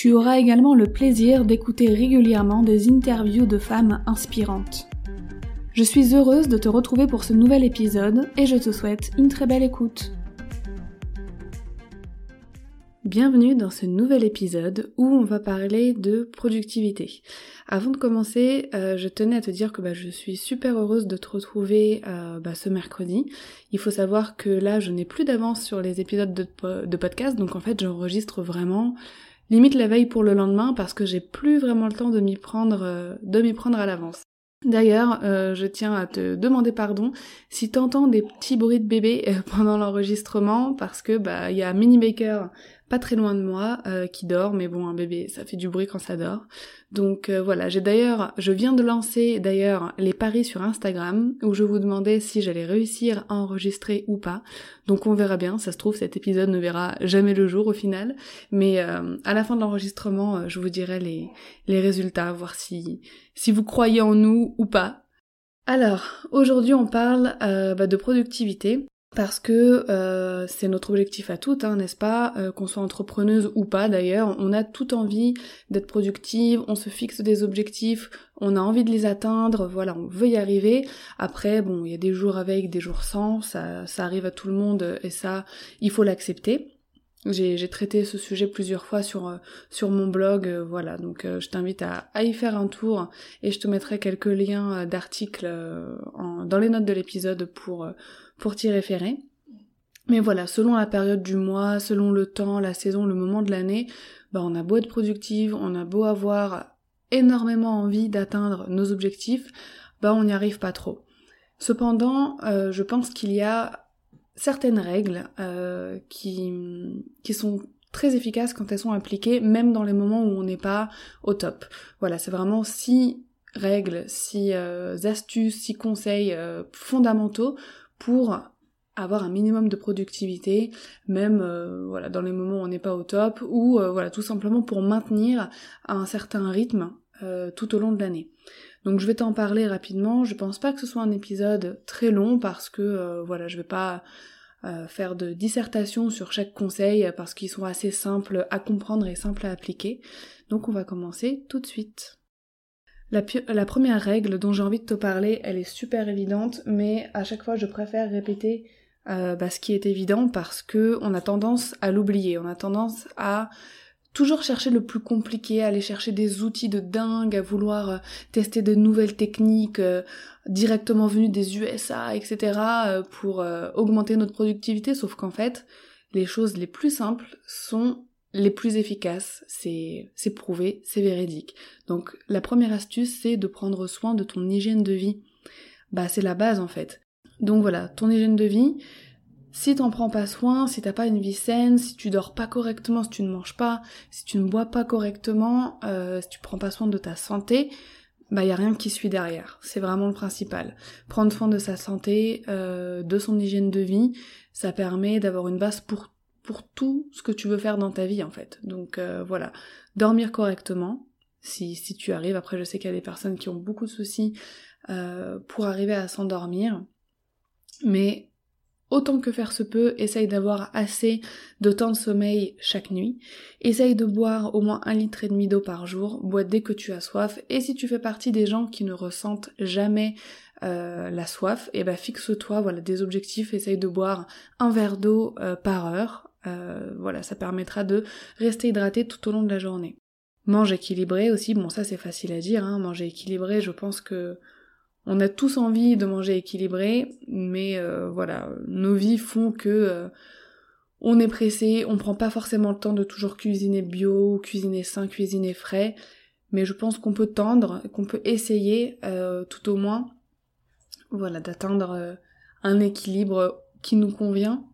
Tu auras également le plaisir d'écouter régulièrement des interviews de femmes inspirantes. Je suis heureuse de te retrouver pour ce nouvel épisode et je te souhaite une très belle écoute. Bienvenue dans ce nouvel épisode où on va parler de productivité. Avant de commencer, euh, je tenais à te dire que bah, je suis super heureuse de te retrouver euh, bah, ce mercredi. Il faut savoir que là, je n'ai plus d'avance sur les épisodes de, de podcast, donc en fait, j'enregistre vraiment limite la veille pour le lendemain parce que j'ai plus vraiment le temps de m'y prendre, euh, de m'y prendre à l'avance. D'ailleurs, euh, je tiens à te demander pardon si t'entends des petits bruits de bébé euh, pendant l'enregistrement parce que bah il y a Mini Baker pas très loin de moi, euh, qui dort, mais bon, un bébé, ça fait du bruit quand ça dort. Donc euh, voilà, j'ai d'ailleurs, je viens de lancer d'ailleurs les paris sur Instagram, où je vous demandais si j'allais réussir à enregistrer ou pas. Donc on verra bien, ça se trouve cet épisode ne verra jamais le jour au final, mais euh, à la fin de l'enregistrement, je vous dirai les, résultats, voir si, si vous croyez en nous ou pas. Alors, aujourd'hui on parle bah, de productivité parce que euh, c'est notre objectif à toutes, hein, n'est-ce pas euh, Qu'on soit entrepreneuse ou pas d'ailleurs, on a toute envie d'être productive, on se fixe des objectifs, on a envie de les atteindre, voilà, on veut y arriver. Après, bon, il y a des jours avec, des jours sans, ça, ça arrive à tout le monde et ça, il faut l'accepter. J'ai traité ce sujet plusieurs fois sur, euh, sur mon blog, voilà, donc je t'invite à, à, y faire un tour et je te mettrai quelques liens d'articles dans les notes de l'épisode pour pour t'y référer. Mais voilà, selon la période du mois, selon le temps, la saison, le moment de l'année, bah on a beau être productive, on a beau avoir énormément envie d'atteindre nos objectifs, bah on n'y arrive pas trop. Cependant, euh, je pense qu'il y a certaines règles euh, qui, sont très efficaces quand elles sont appliquées, même dans les moments où on n'est pas au top. Voilà, c'est vraiment six règles, six euh, astuces, six conseils fondamentaux pour avoir un minimum de productivité, même euh, voilà dans les moments où on n'est pas au top, ou euh, voilà tout simplement pour maintenir un certain rythme euh, tout au long de l'année. Donc je vais t'en parler rapidement. Je pense pas que ce soit un épisode très long parce que voilà je vais pas faire de dissertation sur chaque conseil parce qu'ils sont assez simples à comprendre et simples à appliquer. Donc on va commencer tout de suite. La, première règle dont j'ai envie de te parler, elle est super évidente, mais à chaque fois je préfère répéter euh, bah, ce qui est évident parce que on a tendance à l'oublier, on a tendance à toujours chercher le plus compliqué, à aller chercher des outils de dingue, à vouloir euh, tester de nouvelles techniques euh, directement venues des USA, etc. pour augmenter notre productivité, sauf qu'en fait, les choses les plus simples sont les plus efficaces, c'est prouvé, c'est véridique. Donc la première astuce, c'est de prendre soin de ton hygiène de vie. Bah c'est la base en fait. Donc voilà, ton hygiène de vie, si t'en prends pas soin, si t'as pas une vie saine, si tu dors pas correctement, si tu ne manges pas, si tu ne bois pas correctement, euh, si tu prends pas soin de ta santé, bah y a rien qui suit derrière. C'est vraiment le principal. Prendre soin de sa santé, euh, de son hygiène de vie, ça permet d'avoir une base pour pour tout ce que tu veux faire dans ta vie en fait. Donc euh, voilà, dormir correctement, si, si tu arrives. Après je sais qu'il y a des personnes qui ont beaucoup de soucis euh, pour arriver à s'endormir, mais autant que faire se peut, essaye d'avoir assez de temps de sommeil chaque nuit. Essaye de boire au moins un litre et demi d'eau par jour, bois dès que tu as soif. Et si tu fais partie des gens qui ne ressentent jamais euh, la soif, et eh ben fixe-toi voilà des objectifs. Essaye de boire un verre d'eau par heure. Euh, voilà, ça permettra de rester hydraté tout au long de la journée. Mange équilibré aussi, bon ça c'est facile à dire, hein, manger équilibré, je pense que on a tous envie de manger équilibré, mais euh, voilà, nos vies font que euh, on est pressé, on prend pas forcément le temps de toujours cuisiner bio, cuisiner sain, cuisiner frais, mais je pense qu'on peut tendre, qu'on peut essayer tout au moins, voilà, d'atteindre un équilibre qui nous convient.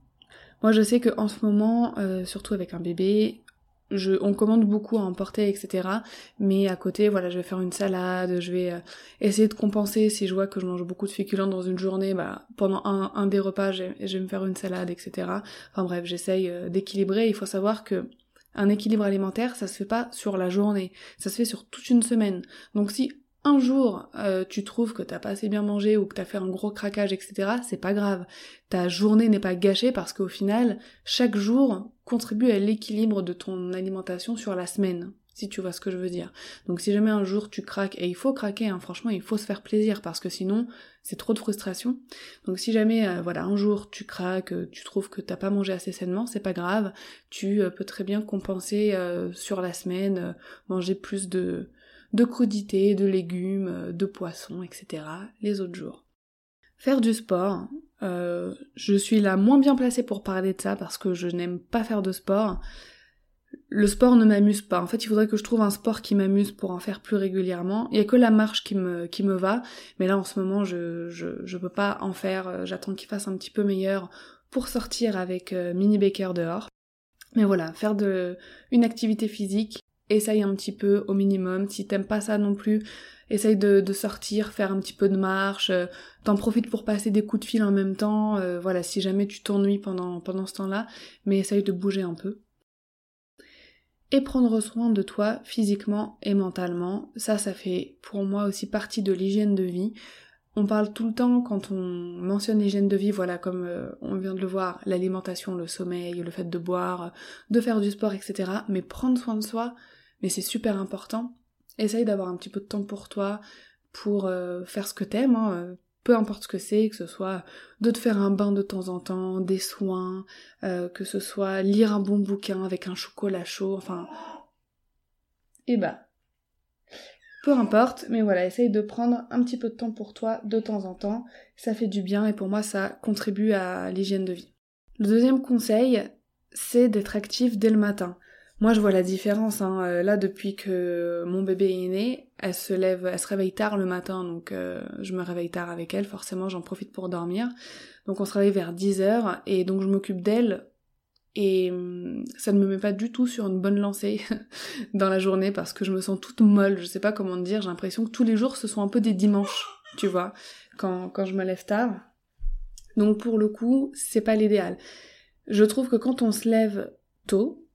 Moi, je sais que en ce moment, surtout avec un bébé, on commande beaucoup à emporter, etc. Mais à côté, voilà, je vais faire une salade, je vais euh, essayer de compenser si je vois que je mange beaucoup de féculents dans une journée, bah, pendant un, un des repas, je, vais me faire une salade, etc. Enfin bref, j'essaye euh, d'équilibrer. Il faut savoir que un équilibre alimentaire, ça se fait pas sur la journée, ça se fait sur toute une semaine. Donc si un jour euh, tu trouves que t'as pas assez bien mangé ou que t'as fait un gros craquage, etc., c'est pas grave. Ta journée n'est pas gâchée parce qu'au final, chaque jour contribue à l'équilibre de ton alimentation sur la semaine, si tu vois ce que je veux dire. Donc si jamais un jour tu craques, et il faut craquer, hein, franchement, il faut se faire plaisir parce que sinon c'est trop de frustration. Donc si jamais, euh, voilà, un jour tu craques, euh, tu trouves que t'as pas mangé assez sainement, c'est pas grave, tu peux très bien compenser sur la semaine, manger plus de de crudités, de légumes, euh, de poissons, etc. les autres jours. Faire du sport, euh, je suis la moins bien placée pour parler de ça parce que je n'aime pas faire de sport. Le sport ne m'amuse pas. En fait, il faudrait que je trouve un sport qui m'amuse pour en faire plus régulièrement. Il y a que la marche qui me, va, mais là en ce moment je, je, je peux pas en faire. Euh, j'attends qu'il fasse un petit peu meilleur pour sortir avec Mini Baker dehors. Mais voilà, faire de une activité physique, essaye un petit peu au minimum. Si t'aimes pas ça non plus, essaye de, sortir, faire un petit peu de marche, euh, t'en profites pour passer des coups de fil en même temps, euh, voilà, si jamais tu t'ennuies pendant, ce temps-là, mais essaye de bouger un peu. Et prendre soin de toi physiquement et mentalement, ça, ça fait pour moi aussi partie de l'hygiène de vie. On parle tout le temps quand on mentionne l'hygiène de vie, voilà, comme euh, on vient de le voir, l'alimentation, le sommeil, le fait de boire, de faire du sport, etc. Mais prendre soin de soi, mais c'est super important. Essaye d'avoir un petit peu de temps pour toi, pour euh, faire ce que t'aimes, hein, euh, peu importe ce que c'est, que ce soit de te faire un bain de temps en temps, des soins, euh, que ce soit lire un bon bouquin avec un chocolat chaud, enfin... Et bah... Peu importe, mais voilà, essaye de prendre un petit peu de temps pour toi de temps en temps, ça fait du bien et pour moi ça contribue à l'hygiène de vie. Le deuxième conseil, c'est d'être actif dès le matin. Moi, je vois la différence. Hein. Euh, là, depuis que mon bébé est né, elle se lève, elle se réveille tard le matin, donc euh, je me réveille tard avec elle. Forcément, j'en profite pour dormir. Donc, on se réveille vers 10 heures et donc je m'occupe d'elle. Et hum, ça ne me met pas du tout sur une bonne lancée dans la journée parce que je me sens toute molle. Je sais pas comment dire. J'ai l'impression que tous les jours ce sont un peu des dimanches, tu vois, quand quand je me lève tard. Donc pour le coup, c'est pas l'idéal. Je trouve que quand on se lève tôt,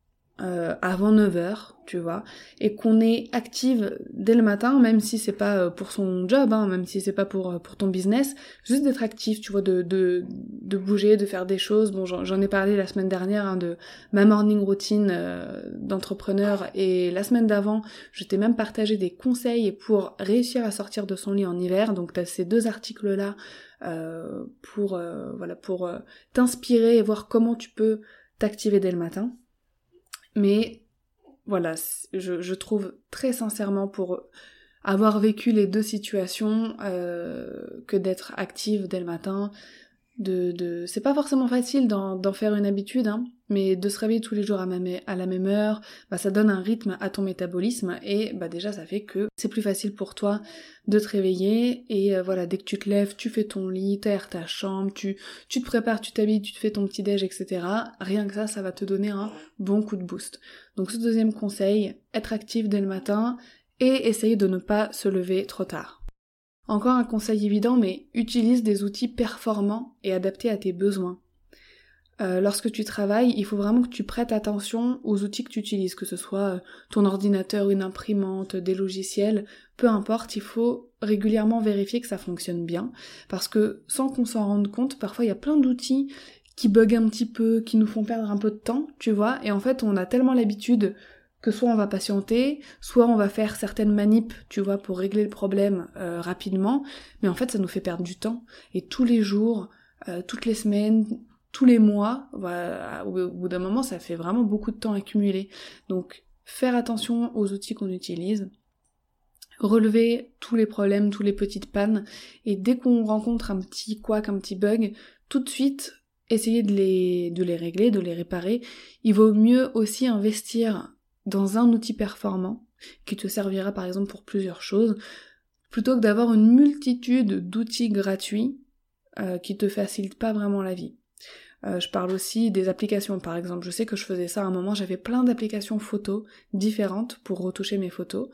euh, avant 9h, tu vois, et qu'on est active dès le matin, même si c'est pas euh, pour son job, hein, même si c'est pas pour, euh, pour ton business, juste d'être actif, tu vois, de, de, de bouger, de faire des choses. Bon, j'en ai parlé la semaine dernière hein, de ma morning routine d'entrepreneur, et la semaine d'avant, je t'ai même partagé des conseils pour réussir à sortir de son lit en hiver, donc t'as ces deux articles-là pour, voilà, pour t'inspirer et voir comment tu peux t'activer dès le matin. Mais voilà, je, trouve très sincèrement pour avoir vécu les deux situations euh, que d'être active dès le matin, c'est pas forcément facile d'en faire une habitude, hein, mais de se réveiller tous les jours à, à la même heure, bah, ça donne un rythme à ton métabolisme et bah déjà ça fait que c'est plus facile pour toi de te réveiller et euh, voilà dès que tu te lèves, tu fais ton lit, t'aères ta chambre, tu, tu te prépares, tu t'habilles, tu te fais ton petit déj, etc. Rien que ça, ça va te donner un bon coup de boost. Donc ce deuxième conseil, être actif dès le matin et essayer de ne pas se lever trop tard. Encore un conseil évident, mais utilise des outils performants et adaptés à tes besoins. Euh, lorsque tu travailles, il faut vraiment que tu prêtes attention aux outils que tu utilises, que ce soit euh, ton ordinateur, une imprimante, des logiciels, peu importe, il faut régulièrement vérifier que ça fonctionne bien, parce que sans qu'on s'en rende compte, parfois il y a plein d'outils qui bug un petit peu, qui nous font perdre un peu de temps, tu vois, et en fait on a tellement l'habitude que soit on va patienter, soit on va faire certaines manips, tu vois, pour régler le problème euh, rapidement, mais en fait ça nous fait perdre du temps. Et tous les jours, euh, toutes les semaines, tous les mois, au, bout d'un moment ça fait vraiment beaucoup de temps accumulé. Donc faire attention aux outils qu'on utilise, relever tous les problèmes, tous les petites pannes, et dès qu'on rencontre un petit couac, un petit bug, tout de suite essayer de les, de les régler, de les réparer, il vaut mieux aussi investir dans un outil performant qui te servira par exemple pour plusieurs choses, plutôt que d'avoir une multitude d'outils gratuits euh, qui te facilitent pas vraiment la vie. Euh, je parle aussi des applications par exemple. Je sais que je faisais ça à un moment, j'avais plein d'applications photos différentes pour retoucher mes photos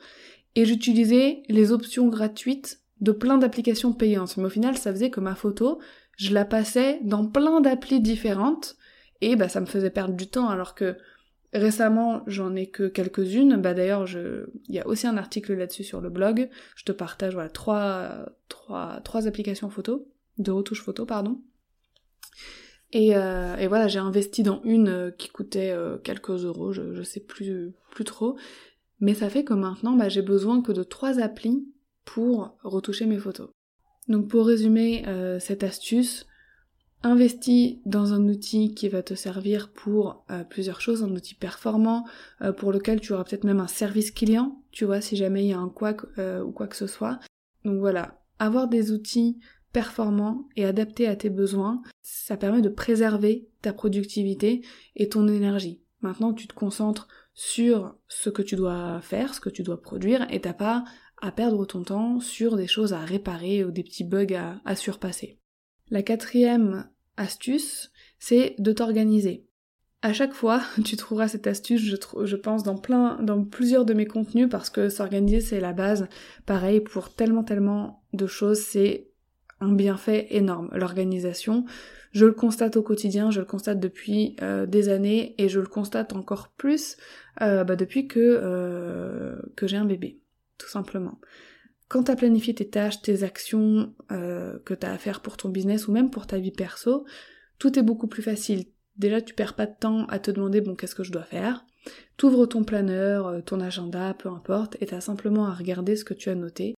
et j'utilisais les options gratuites de plein d'applications payantes. Mais au final, ça faisait que ma photo, je la passais dans plein d'applis différentes et bah ça me faisait perdre du temps alors que récemment j'en ai que quelques-unes. Bah d'ailleurs je il y a aussi un article là-dessus sur le blog. Je te partage trois applications photo de retouche photo pardon. Et, euh, et voilà, j'ai investi dans une euh, qui coûtait euh, quelques euros, je, je sais plus plus trop. Mais ça fait que maintenant, bah, j'ai besoin que de trois applis pour retoucher mes photos. Donc pour résumer cette astuce, investis dans un outil qui va te servir pour euh, plusieurs choses, un outil performant euh, pour lequel tu auras peut-être même un service client, tu vois, si jamais il y a un quoi ou quoi que ce soit. Donc voilà, avoir des outils performants et adaptés à tes besoins, ça permet de préserver ta productivité et ton énergie. Maintenant, tu te concentres sur ce que tu dois faire, ce que tu dois produire, et t'as pas à perdre ton temps sur des choses à réparer ou des petits bugs à, surpasser. La quatrième astuce, c'est de t'organiser. À chaque fois, tu trouveras cette astuce, je, pense, dans plusieurs de mes contenus, parce que s'organiser, c'est la base. Pareil, pour tellement, tellement de choses, c'est un bienfait énorme. L'organisation, je le constate au quotidien, je le constate depuis euh, des années, et je le constate encore plus euh, bah, depuis euh, que j'ai un bébé tout simplement. Quand tu as planifié tes tâches, tes actions euh, que tu as à faire pour ton business ou même pour ta vie perso, tout est beaucoup plus facile. Déjà, tu perds pas de temps à te demander bon qu'est-ce que je dois faire? T'ouvres ton planeur, euh, ton agenda, peu importe, et t'as simplement à regarder ce que tu as noté.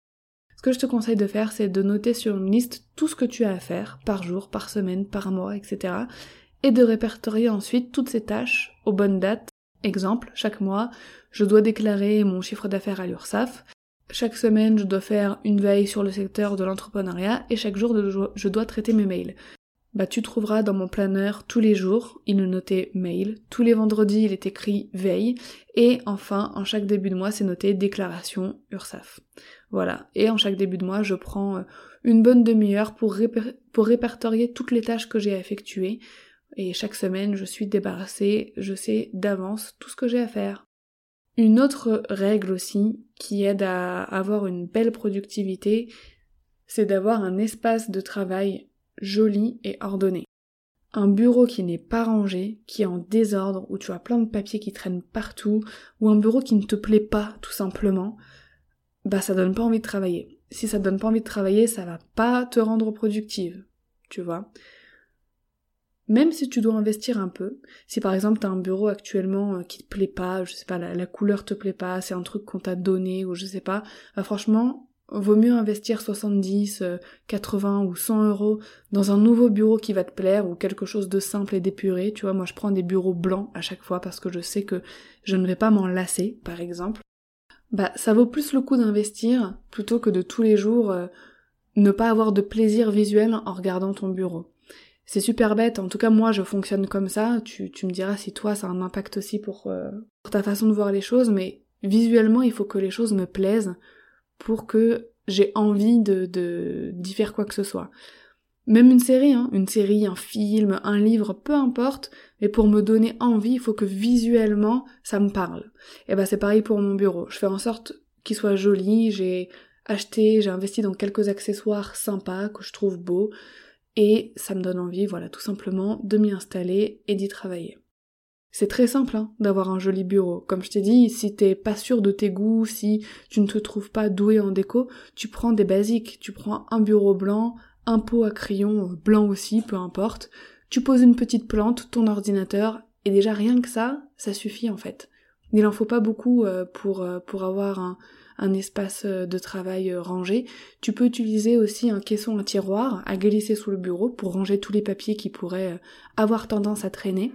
Ce que je te conseille de faire, c'est de noter sur une liste tout ce que tu as à faire, par jour, par semaine, par mois, etc. Et de répertorier ensuite toutes ces tâches aux bonnes dates Exemple, chaque mois, je dois déclarer mon chiffre d'affaires à l'URSSAF. Chaque semaine, je dois faire une veille sur le secteur de l'entrepreneuriat et chaque jour, je dois traiter mes mails. Bah, tu trouveras dans mon planeur tous les jours, il est noté mail, tous les vendredis, il est écrit veille, et enfin, en chaque début de mois, c'est noté déclaration URSAF. Voilà. Et en chaque début de mois, je prends euh, une bonne demi-heure pour, pour répertorier toutes les tâches que j'ai à effectuer, et chaque semaine, je suis débarrassée, je sais d'avance tout ce que j'ai à faire. Une autre règle aussi qui aide à avoir une belle productivité, c'est d'avoir un espace de travail joli et ordonné. Un bureau qui n'est pas rangé, qui est en désordre, où tu as plein de papiers qui traînent partout, ou un bureau qui ne te plaît pas tout simplement, bah ça donne pas envie de travailler. Si ça donne pas envie de travailler, ça va pas te rendre productive, tu vois. Même si tu dois investir un peu, si par exemple t'as un bureau actuellement euh, qui te plaît pas, je sais pas, la, couleur te plaît pas, c'est un truc qu'on t'a donné ou je sais pas, bah franchement, vaut mieux investir 70, 80 euh, ou 100 euros dans un nouveau bureau qui va te plaire ou quelque chose de simple et d'épuré. Tu vois, moi je prends des bureaux blancs à chaque fois parce que je sais que je ne vais pas m'en lasser, par exemple. Bah ça vaut plus le coup d'investir plutôt que de tous les jours euh, ne pas avoir de plaisir visuel en regardant ton bureau. C'est super bête, en tout cas moi je fonctionne comme ça, tu, me diras si toi ça a un impact aussi pour, euh, pour ta façon de voir les choses, mais visuellement il faut que les choses me plaisent pour que j'ai envie de d'y faire quoi que ce soit. Même une série, hein, une série, un film, un livre, peu importe, mais pour me donner envie, il faut que visuellement ça me parle. Et ben c'est pareil pour mon bureau. Je fais en sorte qu'il soit joli, j'ai acheté, j'ai investi dans quelques accessoires sympas que je trouve beaux, et ça me donne envie, voilà, tout simplement, de m'y installer et d'y travailler. C'est très simple hein, d'avoir un joli bureau. Comme je t'ai dit, si t'es pas sûr de tes goûts, si tu ne te trouves pas doué en déco, tu prends des basiques. Tu prends un bureau blanc, un pot à crayon blanc aussi, peu importe. Tu poses une petite plante, ton ordinateur, et déjà rien que ça, ça suffit en fait. Il en faut pas beaucoup euh, pour, euh, pour avoir un, un espace euh, de travail rangé. Tu peux utiliser aussi un caisson à tiroir à glisser sous le bureau pour ranger tous les papiers qui pourraient avoir tendance à traîner.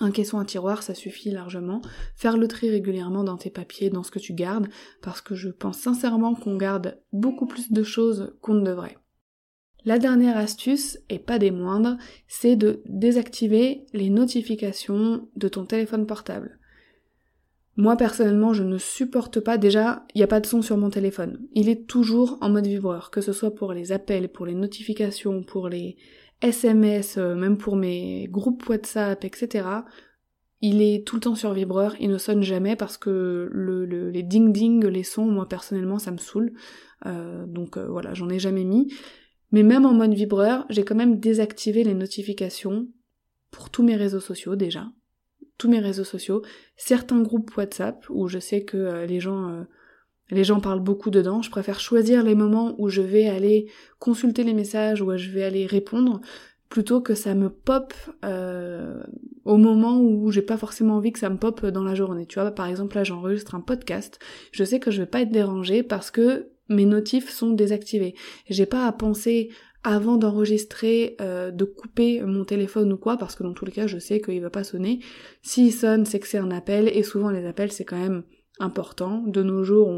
Un caisson à tiroir, ça suffit largement. Faire le tri régulièrement dans tes papiers, dans ce que tu gardes, parce que je pense sincèrement qu'on garde beaucoup plus de choses qu'on ne devrait. La dernière astuce, et pas des moindres, c'est de désactiver les notifications de ton téléphone portable. Moi personnellement, je ne supporte pas déjà, il n'y a pas de son sur mon téléphone. Il est toujours en mode vibreur, que ce soit pour les appels, pour les notifications, pour les SMS, euh, même pour mes groupes WhatsApp, etc. Il est tout le temps sur vibreur, il ne sonne jamais parce que le, les ding ding, les sons, moi personnellement, ça me saoule. Euh, donc euh, voilà, j'en ai jamais mis. Mais même en mode vibreur, j'ai quand même désactivé les notifications pour tous mes réseaux sociaux déjà. Mes réseaux sociaux. Certains groupes WhatsApp où je sais que les gens les gens parlent beaucoup dedans, je préfère choisir les moments où je vais aller consulter les messages, où je vais aller répondre, plutôt que ça me pop euh, au moment où j'ai pas forcément envie que ça me pop dans la journée. Tu vois, par exemple là j'enregistre un podcast, je sais que je vais pas être dérangée parce que mes notifs sont désactivés. J'ai pas à penser avant d'enregistrer, euh, de couper mon téléphone ou quoi, parce que dans tous les cas, je sais qu'il va pas sonner. S'il sonne, c'est que c'est un appel, et souvent les appels, c'est quand même important. De nos jours,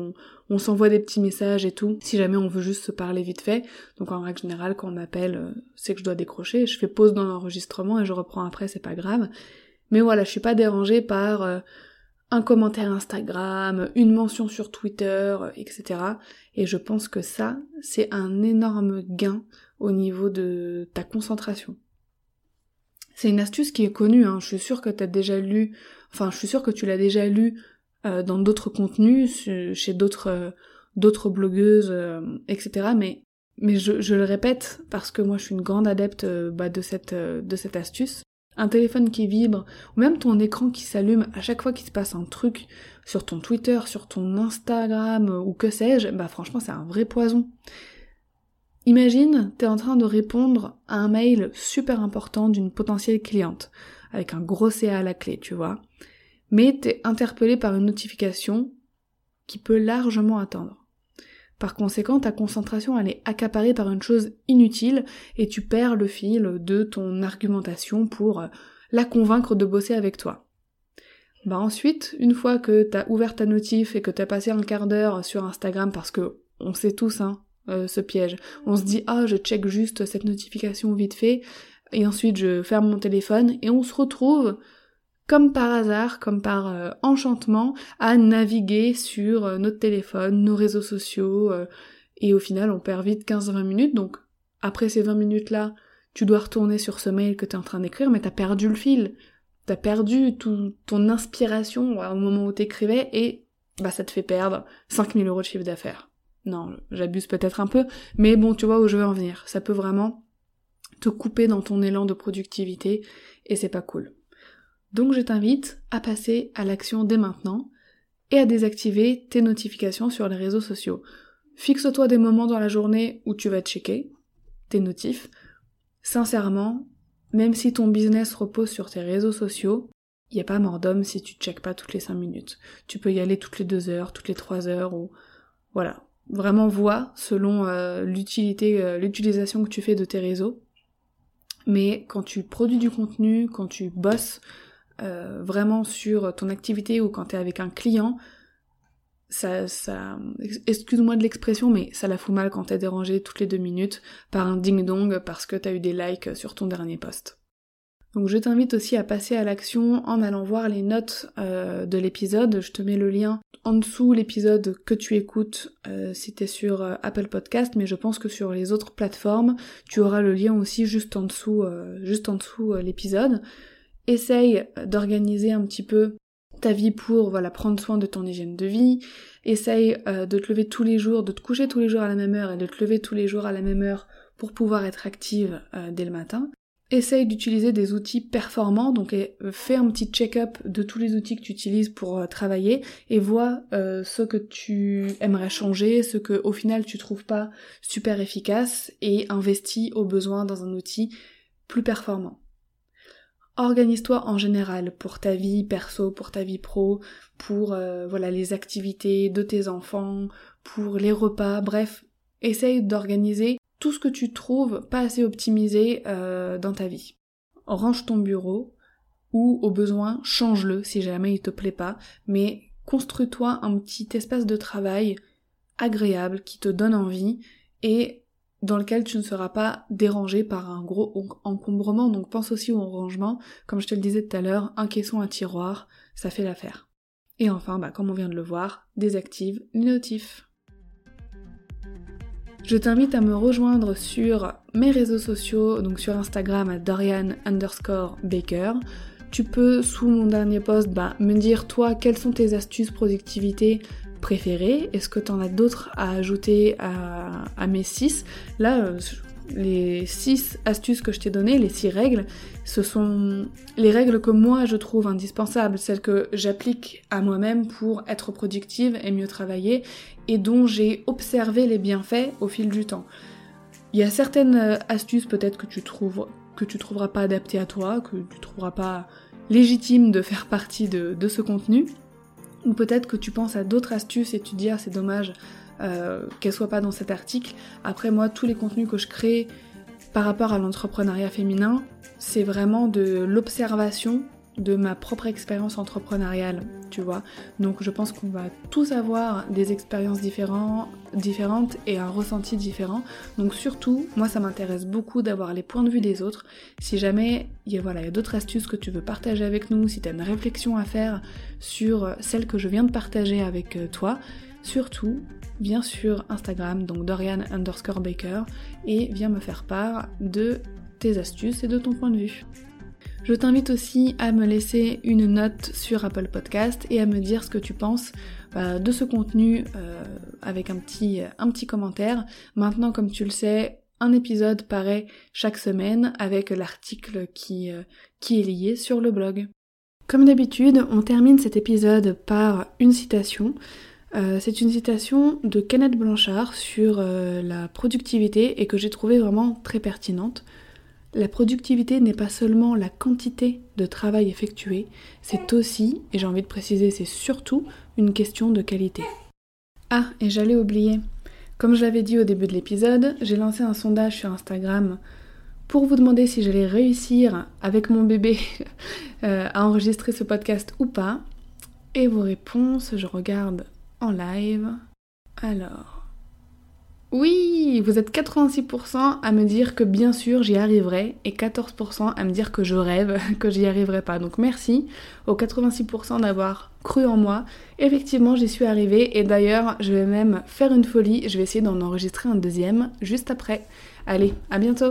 on, s'envoie des petits messages et tout, si jamais on veut juste se parler vite fait. Donc en règle générale, quand on m'appelle, euh, c'est que je dois décrocher. Je fais pause dans l'enregistrement et je reprends après, c'est pas grave. Mais voilà, je suis pas dérangée par euh, un commentaire Instagram, une mention sur Twitter, etc. Et je pense que ça, c'est un énorme gain au niveau de ta concentration. C'est une astuce qui est connue, hein. je suis sûre que tu déjà lu, enfin je suis sûre que tu l'as déjà lu euh, dans d'autres contenus, chez d'autres euh, blogueuses, euh, etc. Mais je, le répète parce que moi je suis une grande adepte bah, de cette de cette astuce. Un téléphone qui vibre, ou même ton écran qui s'allume à chaque fois qu'il se passe un truc sur ton Twitter, sur ton Instagram ou que sais-je, bah franchement c'est un vrai poison. Imagine, t'es en train de répondre à un mail super important d'une potentielle cliente, avec un gros CA à la clé, tu vois mais t'es interpellé par une notification qui peut largement attendre. Par conséquent, ta concentration elle est accaparée par une chose inutile et tu perds le fil de ton argumentation pour euh, la convaincre de bosser avec toi. Bah ensuite, une fois que t'as ouvert ta notif et que t'as passé un quart d'heure sur Instagram parce que on sait tous hein, euh, ce piège, on se dit ah je check juste cette notification vite fait et ensuite je ferme mon téléphone et on se retrouve comme par hasard, comme par euh, enchantement, à naviguer sur euh, notre téléphone, nos réseaux sociaux, euh, et au final on perd vite 15-20 minutes, donc après ces 20 minutes-là, tu dois retourner sur ce mail que tu es en train d'écrire, mais t'as perdu le fil, t'as perdu tout, ton inspiration au moment où t'écrivais, et bah ça te fait perdre 5000 euros de chiffre d'affaires. Non, j'abuse peut-être un peu, mais bon, tu vois où je veux en venir. Ça peut vraiment te couper dans ton élan de productivité, et c'est pas cool. Donc je t'invite à passer à l'action dès maintenant et à désactiver tes notifications sur les réseaux sociaux. Fixe-toi des moments dans la journée où tu vas checker tes notifs. Sincèrement, même si ton business repose sur tes réseaux sociaux, il a pas mort d'homme si tu checkes pas toutes les 5 minutes. Tu peux y aller toutes les 2 heures, toutes les 3 heures ou voilà. Vraiment vois selon euh, l'utilité, euh, l'utilisation que tu fais de tes réseaux. Mais quand tu produis du contenu, quand tu bosses euh, vraiment sur ton activité ou quand t'es avec un client, ça, ça, excuse-moi de l'expression, mais ça la fout mal quand t'es dérangé toutes les deux minutes par un ding-dong parce que t'as eu des likes sur ton dernier post. Donc je t'invite aussi à passer à l'action en allant voir les notes euh, de l'épisode. Je te mets le lien en dessous l'épisode que tu écoutes euh, si t'es sur Apple Podcast, mais je pense que sur les autres plateformes, tu auras le lien aussi juste en dessous, juste en dessous l'épisode essaye d'organiser un petit peu ta vie pour voilà prendre soin de ton hygiène de vie. Essaye euh, de te lever tous les jours, de te coucher tous les jours à la même heure et de te lever tous les jours à la même heure pour pouvoir être active euh, dès le matin. Essaye d'utiliser des outils performants, donc fais un petit check-up de tous les outils que tu utilises pour euh, travailler et vois ce que tu aimerais changer, ce que au final tu trouves pas super efficace et investis au besoin dans un outil plus performant. Organise-toi en général pour ta vie perso, pour ta vie pro, pour euh, voilà les activités de tes enfants, pour les repas, bref, essaye d'organiser tout ce que tu trouves pas assez optimisé euh, dans ta vie. Range ton bureau ou au besoin change-le si jamais il te plaît pas, mais construis-toi un petit espace de travail agréable qui te donne envie et dans lequel tu ne seras pas dérangé par un gros encombrement. Donc pense aussi au rangement. Comme je te le disais tout à l'heure, un caisson, un tiroir, ça fait l'affaire. Et enfin, bah, comme on vient de le voir, désactive les notifs. Je t'invite à me rejoindre sur mes réseaux sociaux, donc sur Instagram à Dorian underscore Baker. Tu peux, sous mon dernier post, bah, me dire toi quelles sont tes astuces productivité préféré Est-ce que tu as d'autres à ajouter à, mes 6 Là, euh, les 6 astuces que je t'ai données, les 6 règles, ce sont les règles que moi je trouve indispensables, celles que j'applique à moi-même pour être productive et mieux travailler et dont j'ai observé les bienfaits au fil du temps. Il y a certaines euh, astuces peut-être que tu trouves que tu trouveras pas adaptées à toi, que tu trouveras pas légitime de faire partie de ce contenu. Ou peut-être que tu penses à d'autres astuces et tu dis ah c'est dommage euh, qu'elles soient pas dans cet article. Après moi tous les contenus que je crée par rapport à l'entrepreneuriat féminin, c'est vraiment de l'observation de ma propre expérience entrepreneuriale, tu vois. Donc je pense qu'on va tous avoir des expériences différentes et un ressenti différent. Donc surtout, moi ça m'intéresse beaucoup d'avoir les points de vue des autres. Si jamais il y a, voilà, y a d'autres astuces que tu veux partager avec nous, si tu as une réflexion à faire sur celle que je viens de partager avec euh, toi, surtout viens sur Instagram, donc Dorian underscore Baker, et viens me faire part de tes astuces et de ton point de vue. Je t'invite aussi à me laisser une note sur Apple Podcast et à me dire ce que tu penses euh, de ce contenu euh, avec un petit, commentaire. Maintenant, comme tu le sais, un épisode paraît chaque semaine avec l'article qui, euh, qui est lié sur le blog. Comme d'habitude, on termine cet épisode par une citation. C'est une citation de Kenneth Blanchard sur la productivité et que j'ai trouvé vraiment très pertinente. La productivité n'est pas seulement la quantité de travail effectué, c'est aussi, et j'ai envie de préciser, c'est surtout une question de qualité. Ah, et j'allais oublier. Comme je l'avais dit au début de l'épisode, j'ai lancé un sondage sur Instagram pour vous demander si j'allais réussir avec mon bébé euh, à enregistrer ce podcast ou pas. Et vos réponses, je regarde live. Alors, oui, vous êtes 86% à me dire que bien sûr j'y arriverai et 14% à me dire que je rêve, que j'y arriverai pas. Donc merci aux 86% d'avoir cru en moi. Effectivement, j'y suis arrivée et d'ailleurs, je vais même faire une folie, je vais essayer d'en enregistrer un deuxième juste après. Allez, à bientôt